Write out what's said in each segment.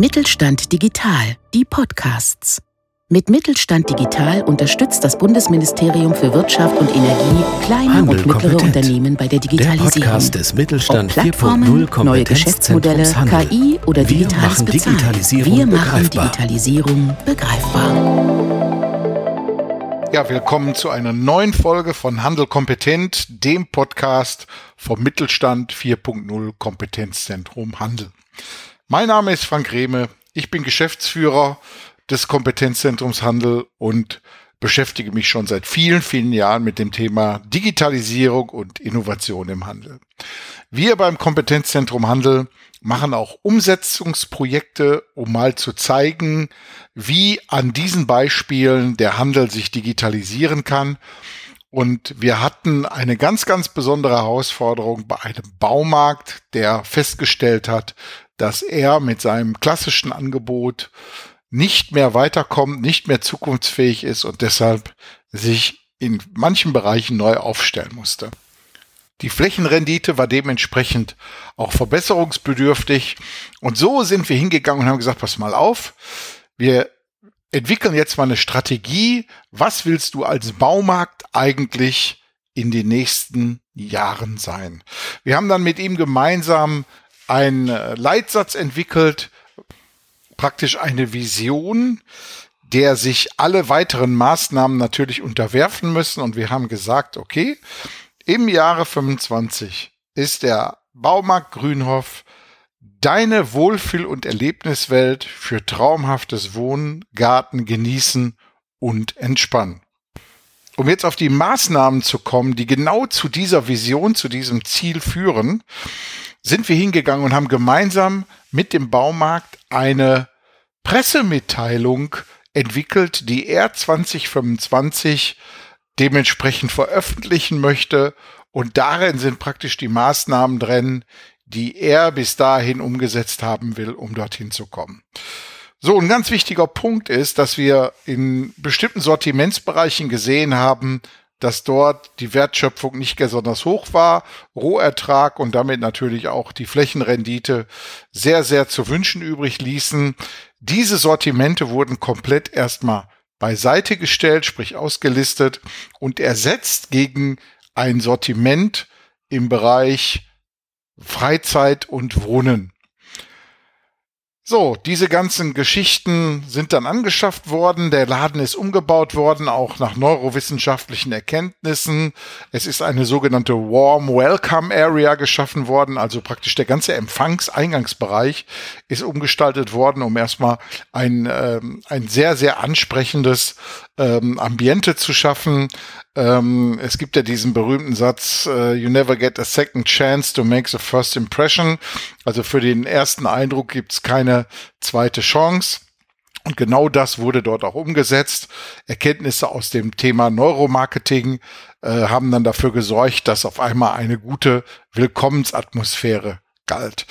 Mittelstand Digital, die Podcasts. Mit Mittelstand Digital unterstützt das Bundesministerium für Wirtschaft und Energie kleine Handel und mittlere kompetent. Unternehmen bei der Der Digitalisierung. Podcast des Mittelstand Ob Plattformen, 4.0 neue Geschäftsmodelle. KI oder Wir digitales machen Bezahlen. Digitalisierung Wir machen begreifbar. Digitalisierung begreifbar. Ja, willkommen zu einer neuen Folge von Handel kompetent, dem Podcast vom Mittelstand 4.0 Kompetenzzentrum Handel. Mein Name ist Frank Rehme, ich bin Geschäftsführer des Kompetenzzentrums Handel und beschäftige mich schon seit vielen, vielen Jahren mit dem Thema Digitalisierung und Innovation im Handel. Wir beim Kompetenzzentrum Handel machen auch Umsetzungsprojekte, um mal zu zeigen, wie an diesen Beispielen der Handel sich digitalisieren kann. Und wir hatten eine ganz, ganz besondere Herausforderung bei einem Baumarkt, der festgestellt hat, dass er mit seinem klassischen Angebot nicht mehr weiterkommt, nicht mehr zukunftsfähig ist und deshalb sich in manchen Bereichen neu aufstellen musste. Die Flächenrendite war dementsprechend auch verbesserungsbedürftig. Und so sind wir hingegangen und haben gesagt, pass mal auf, wir entwickeln jetzt mal eine Strategie. Was willst du als Baumarkt eigentlich in den nächsten Jahren sein? Wir haben dann mit ihm gemeinsam einen äh, Leitsatz entwickelt, praktisch eine Vision, der sich alle weiteren Maßnahmen natürlich unterwerfen müssen. Und wir haben gesagt, okay, im Jahre 25 ist der Baumarkt Grünhof deine Wohlfühl- und Erlebniswelt für traumhaftes Wohnen, Garten, Genießen und Entspannen. Um jetzt auf die Maßnahmen zu kommen, die genau zu dieser Vision, zu diesem Ziel führen, sind wir hingegangen und haben gemeinsam mit dem Baumarkt eine Pressemitteilung entwickelt, die er 2025 dementsprechend veröffentlichen möchte. Und darin sind praktisch die Maßnahmen drin, die er bis dahin umgesetzt haben will, um dorthin zu kommen. So, ein ganz wichtiger Punkt ist, dass wir in bestimmten Sortimentsbereichen gesehen haben, dass dort die Wertschöpfung nicht besonders hoch war, Rohertrag und damit natürlich auch die Flächenrendite sehr, sehr zu wünschen übrig ließen. Diese Sortimente wurden komplett erstmal beiseite gestellt, sprich ausgelistet und ersetzt gegen ein Sortiment im Bereich Freizeit und Wohnen. So, diese ganzen Geschichten sind dann angeschafft worden. Der Laden ist umgebaut worden, auch nach neurowissenschaftlichen Erkenntnissen. Es ist eine sogenannte Warm Welcome Area geschaffen worden, also praktisch der ganze Empfangseingangsbereich ist umgestaltet worden, um erstmal ein, ähm, ein sehr, sehr ansprechendes ähm, Ambiente zu schaffen. Ähm, es gibt ja diesen berühmten Satz, äh, you never get a second chance to make the first impression. Also für den ersten Eindruck gibt's keine zweite Chance. Und genau das wurde dort auch umgesetzt. Erkenntnisse aus dem Thema Neuromarketing äh, haben dann dafür gesorgt, dass auf einmal eine gute Willkommensatmosphäre galt.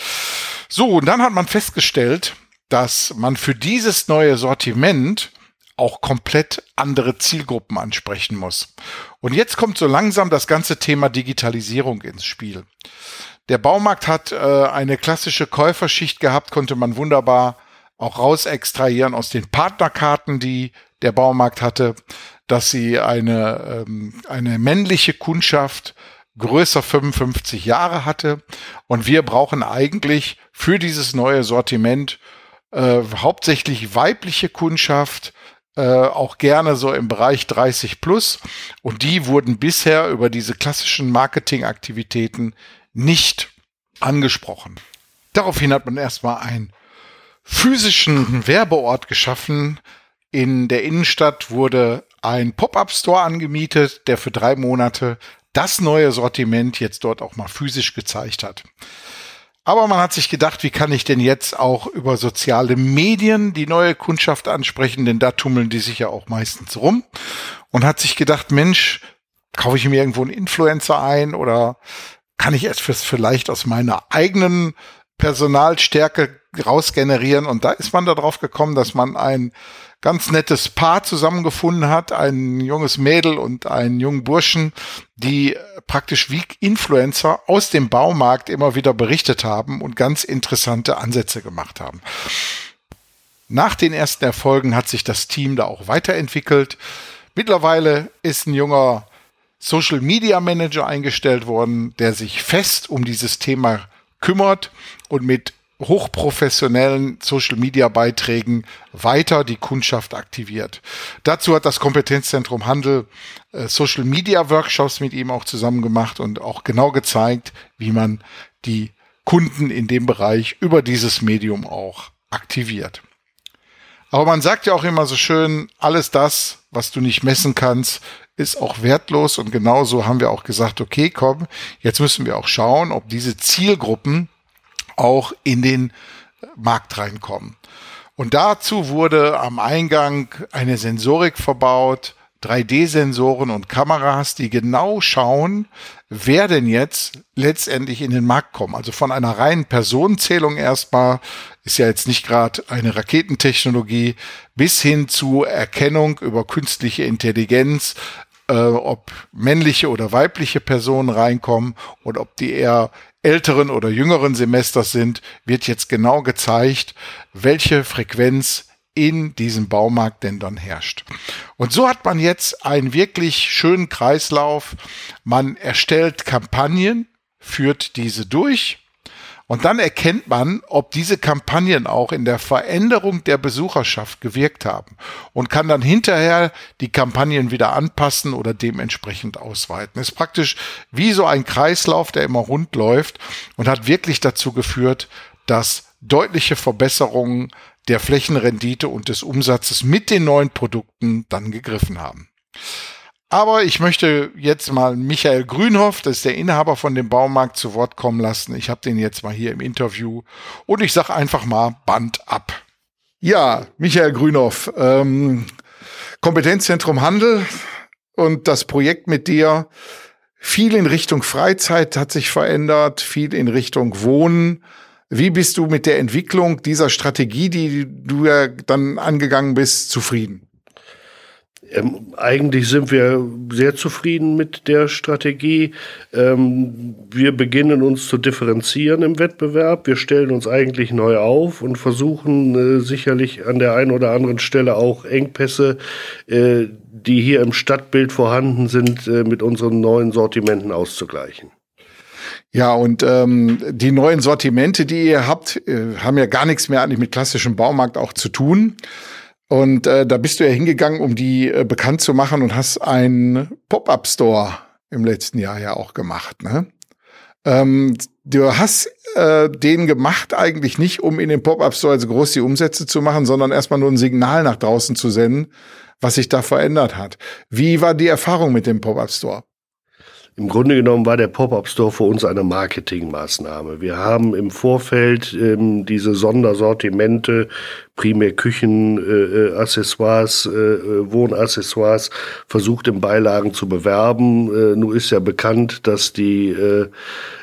So, und dann hat man festgestellt, dass man für dieses neue Sortiment auch komplett andere Zielgruppen ansprechen muss. Und jetzt kommt so langsam das ganze Thema Digitalisierung ins Spiel. Der Baumarkt hat äh, eine klassische Käuferschicht gehabt, konnte man wunderbar auch raus extrahieren aus den Partnerkarten, die der Baumarkt hatte, dass sie eine, ähm, eine männliche Kundschaft größer 55 Jahre hatte. Und wir brauchen eigentlich für dieses neue Sortiment äh, hauptsächlich weibliche Kundschaft, äh, auch gerne so im Bereich 30 plus. Und die wurden bisher über diese klassischen Marketingaktivitäten nicht angesprochen. Daraufhin hat man erstmal einen physischen Werbeort geschaffen. In der Innenstadt wurde ein Pop-up-Store angemietet, der für drei Monate das neue Sortiment jetzt dort auch mal physisch gezeigt hat. Aber man hat sich gedacht, wie kann ich denn jetzt auch über soziale Medien die neue Kundschaft ansprechen, denn da tummeln die sich ja auch meistens rum. Und hat sich gedacht, Mensch, kaufe ich mir irgendwo einen Influencer ein oder kann ich es vielleicht aus meiner eigenen Personalstärke rausgenerieren? Und da ist man darauf gekommen, dass man ein ganz nettes Paar zusammengefunden hat, ein junges Mädel und einen jungen Burschen, die praktisch wie Influencer aus dem Baumarkt immer wieder berichtet haben und ganz interessante Ansätze gemacht haben. Nach den ersten Erfolgen hat sich das Team da auch weiterentwickelt. Mittlerweile ist ein junger Social Media Manager eingestellt worden, der sich fest um dieses Thema kümmert und mit hochprofessionellen Social Media Beiträgen weiter die Kundschaft aktiviert. Dazu hat das Kompetenzzentrum Handel äh, Social Media Workshops mit ihm auch zusammen gemacht und auch genau gezeigt, wie man die Kunden in dem Bereich über dieses Medium auch aktiviert. Aber man sagt ja auch immer so schön, alles das, was du nicht messen kannst, ist auch wertlos. Und genauso haben wir auch gesagt, okay, komm, jetzt müssen wir auch schauen, ob diese Zielgruppen auch in den Markt reinkommen. Und dazu wurde am Eingang eine Sensorik verbaut, 3D-Sensoren und Kameras, die genau schauen, wer denn jetzt letztendlich in den Markt kommt. Also von einer reinen Personenzählung erstmal, ist ja jetzt nicht gerade eine Raketentechnologie, bis hin zu Erkennung über künstliche Intelligenz, äh, ob männliche oder weibliche Personen reinkommen und ob die eher älteren oder jüngeren Semesters sind, wird jetzt genau gezeigt, welche Frequenz in diesem Baumarkt denn dann herrscht. Und so hat man jetzt einen wirklich schönen Kreislauf. Man erstellt Kampagnen, führt diese durch und dann erkennt man, ob diese Kampagnen auch in der Veränderung der Besucherschaft gewirkt haben und kann dann hinterher die Kampagnen wieder anpassen oder dementsprechend ausweiten. ist praktisch wie so ein Kreislauf, der immer rund läuft und hat wirklich dazu geführt, dass deutliche Verbesserungen der Flächenrendite und des Umsatzes mit den neuen Produkten dann gegriffen haben. Aber ich möchte jetzt mal Michael Grünhoff, das ist der Inhaber von dem Baumarkt, zu Wort kommen lassen. Ich habe den jetzt mal hier im Interview und ich sage einfach mal Band ab. Ja, Michael Grünhoff, ähm, Kompetenzzentrum Handel und das Projekt mit dir. Viel in Richtung Freizeit hat sich verändert, viel in Richtung Wohnen. Wie bist du mit der Entwicklung dieser Strategie, die du ja dann angegangen bist, zufrieden? Ähm, eigentlich sind wir sehr zufrieden mit der Strategie. Ähm, wir beginnen uns zu differenzieren im Wettbewerb. Wir stellen uns eigentlich neu auf und versuchen äh, sicherlich an der einen oder anderen Stelle auch Engpässe, äh, die hier im Stadtbild vorhanden sind, äh, mit unseren neuen Sortimenten auszugleichen. Ja, und ähm, die neuen Sortimente, die ihr habt, äh, haben ja gar nichts mehr eigentlich mit klassischem Baumarkt auch zu tun. Und äh, da bist du ja hingegangen, um die äh, bekannt zu machen und hast einen Pop-up-Store im letzten Jahr ja auch gemacht. Ne? Ähm, du hast äh, den gemacht eigentlich nicht, um in den Pop-up-Store also groß die Umsätze zu machen, sondern erstmal nur ein Signal nach draußen zu senden, was sich da verändert hat. Wie war die Erfahrung mit dem Pop-up-Store? Im Grunde genommen war der Pop-up-Store für uns eine Marketingmaßnahme. Wir haben im Vorfeld ähm, diese Sondersortimente, primär Küchenaccessoires, äh, äh, äh, Wohnaccessoires, versucht in Beilagen zu bewerben. Äh, nun ist ja bekannt, dass die äh,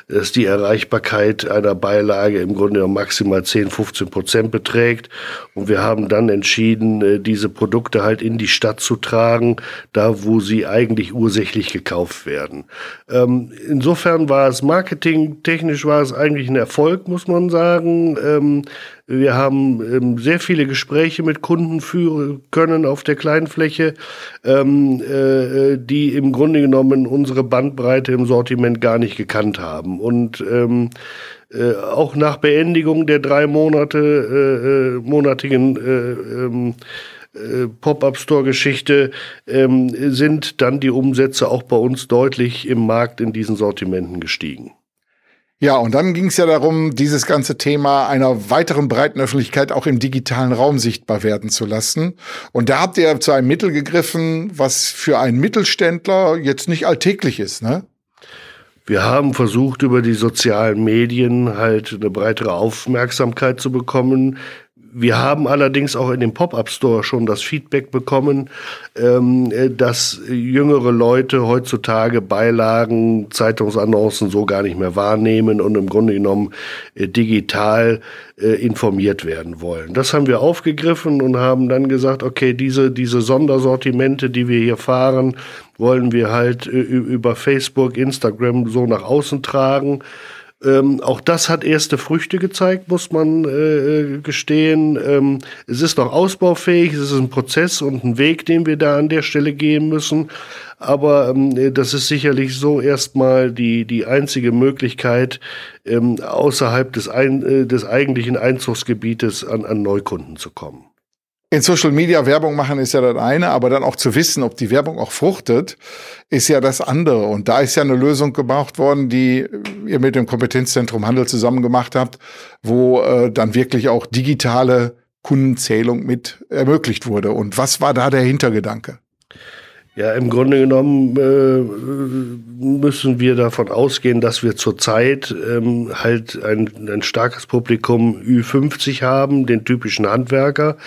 dass die Erreichbarkeit einer Beilage im Grunde maximal 10, 15 Prozent beträgt. Und wir haben dann entschieden, äh, diese Produkte halt in die Stadt zu tragen, da wo sie eigentlich ursächlich gekauft werden. Ähm, insofern war es marketingtechnisch war es eigentlich ein Erfolg, muss man sagen. Ähm, wir haben ähm, sehr viele Gespräche mit Kunden führen können auf der kleinen Fläche, ähm, äh, die im Grunde genommen unsere Bandbreite im Sortiment gar nicht gekannt haben. Und ähm, äh, auch nach Beendigung der drei Monate äh, äh monatigen äh, Pop-up-Store-Geschichte ähm, sind dann die Umsätze auch bei uns deutlich im Markt in diesen Sortimenten gestiegen. Ja, und dann ging es ja darum, dieses ganze Thema einer weiteren breiten Öffentlichkeit auch im digitalen Raum sichtbar werden zu lassen. Und da habt ihr zu einem Mittel gegriffen, was für einen Mittelständler jetzt nicht alltäglich ist, ne? Wir haben versucht, über die sozialen Medien halt eine breitere Aufmerksamkeit zu bekommen. Wir haben allerdings auch in dem Pop-up-Store schon das Feedback bekommen, ähm, dass jüngere Leute heutzutage Beilagen, Zeitungsannoncen so gar nicht mehr wahrnehmen und im Grunde genommen äh, digital äh, informiert werden wollen. Das haben wir aufgegriffen und haben dann gesagt, okay, diese, diese Sondersortimente, die wir hier fahren, wollen wir halt äh, über Facebook, Instagram so nach außen tragen Ähm, auch das hat erste Früchte gezeigt, muss man äh, gestehen. Ähm, es ist noch ausbaufähig, es ist ein Prozess und ein Weg, den wir da an der Stelle gehen müssen. Aber ähm, das ist sicherlich so erstmal die, die einzige Möglichkeit, ähm, außerhalb des, ein, äh, des eigentlichen Einzugsgebietes an, an Neukunden zu kommen. In Social Media Werbung machen ist ja das eine, aber dann auch zu wissen, ob die Werbung auch fruchtet, ist ja das andere. Und da ist ja eine Lösung gebraucht worden, die ihr mit dem Kompetenzzentrum Handel zusammen gemacht habt, wo äh, dann wirklich auch digitale Kundenzählung mit ermöglicht wurde. Und was war da der Hintergedanke? Ja, im Grunde genommen äh, müssen wir davon ausgehen, dass wir zurzeit ähm, halt ein, ein starkes Publikum Ü50 haben, den typischen Handwerker.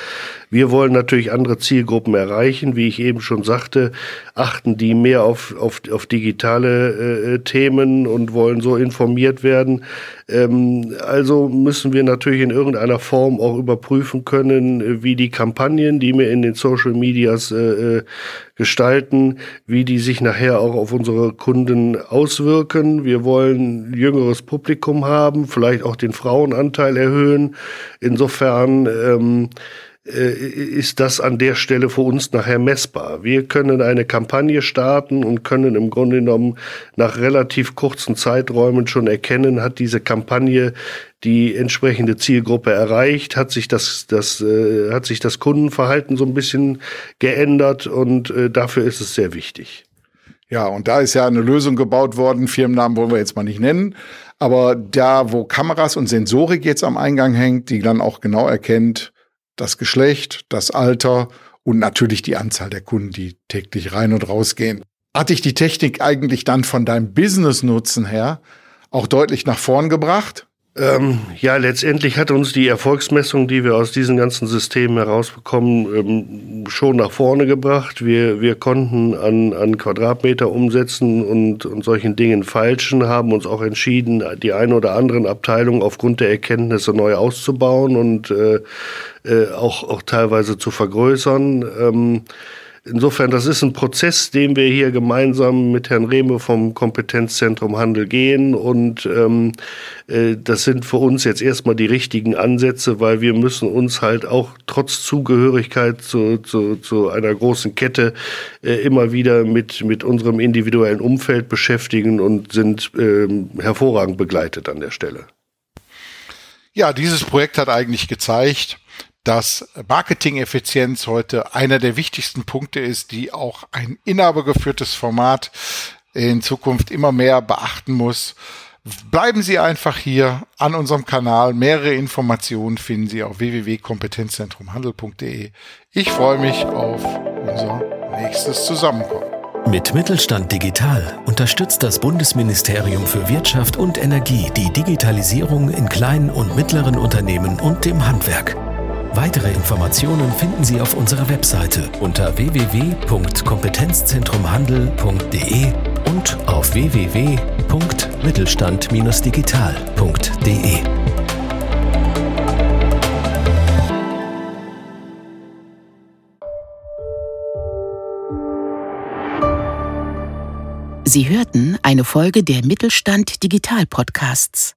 Wir wollen natürlich andere Zielgruppen erreichen, wie ich eben schon sagte, achten die mehr auf, auf, auf digitale äh, Themen und wollen so informiert werden. Ähm, also müssen wir natürlich in irgendeiner Form auch überprüfen können, wie die Kampagnen, die wir in den Social Medias äh, äh gestalten, wie die sich nachher auch auf unsere Kunden auswirken. Wir wollen jüngeres Publikum haben, vielleicht auch den Frauenanteil erhöhen. Insofern ähm, äh, ist das an der Stelle für uns nachher messbar. Wir können eine Kampagne starten und können im Grunde genommen nach relativ kurzen Zeiträumen schon erkennen, hat diese Kampagne die entsprechende Zielgruppe erreicht, hat sich das, das, äh, hat sich das Kundenverhalten so ein bisschen geändert und äh, dafür ist es sehr wichtig. Ja, und da ist ja eine Lösung gebaut worden, Firmennamen wollen wir jetzt mal nicht nennen, aber da, wo Kameras und Sensorik jetzt am Eingang hängt, die dann auch genau erkennt, das Geschlecht, das Alter und natürlich die Anzahl der Kunden, die täglich rein und rausgehen. Hat dich die Technik eigentlich dann von deinem Business-Nutzen her auch deutlich nach vorn gebracht? Ähm, ja, letztendlich hat uns die Erfolgsmessung, die wir aus diesen ganzen Systemen herausbekommen, ähm, schon nach vorne gebracht. Wir, wir konnten an, an Quadratmeter umsetzen und, und solchen Dingen falschen, haben uns auch entschieden, die ein oder anderen Abteilungen aufgrund der Erkenntnisse neu auszubauen und äh, äh, auch, auch teilweise zu vergrößern. Ähm, Insofern, das ist ein Prozess, den wir hier gemeinsam mit Herrn Rehme vom Kompetenzzentrum Handel gehen. Und ähm, äh, das sind für uns jetzt erstmal die richtigen Ansätze, weil wir müssen uns halt auch trotz Zugehörigkeit zu, zu, zu einer großen Kette äh, immer wieder mit, mit unserem individuellen Umfeld beschäftigen und sind äh, hervorragend begleitet an der Stelle. Ja, dieses Projekt hat eigentlich gezeigt, dass Marketing-Effizienz heute einer der wichtigsten Punkte ist, die auch ein inhabergeführtes Format in Zukunft immer mehr beachten muss. Bleiben Sie einfach hier an unserem Kanal. Mehrere Informationen finden Sie auf www.kompetenzzentrumhandel.de. Ich freue mich auf unser nächstes Zusammenkommen. Mit Mittelstand Digital unterstützt das Bundesministerium für Wirtschaft und Energie die Digitalisierung in kleinen und mittleren Unternehmen und dem Handwerk. Weitere Informationen finden Sie auf unserer Webseite unter www.kompetenzzentrumhandel.de und auf www.mittelstand-digital.de. Sie hörten eine Folge der Mittelstand Digital Podcasts.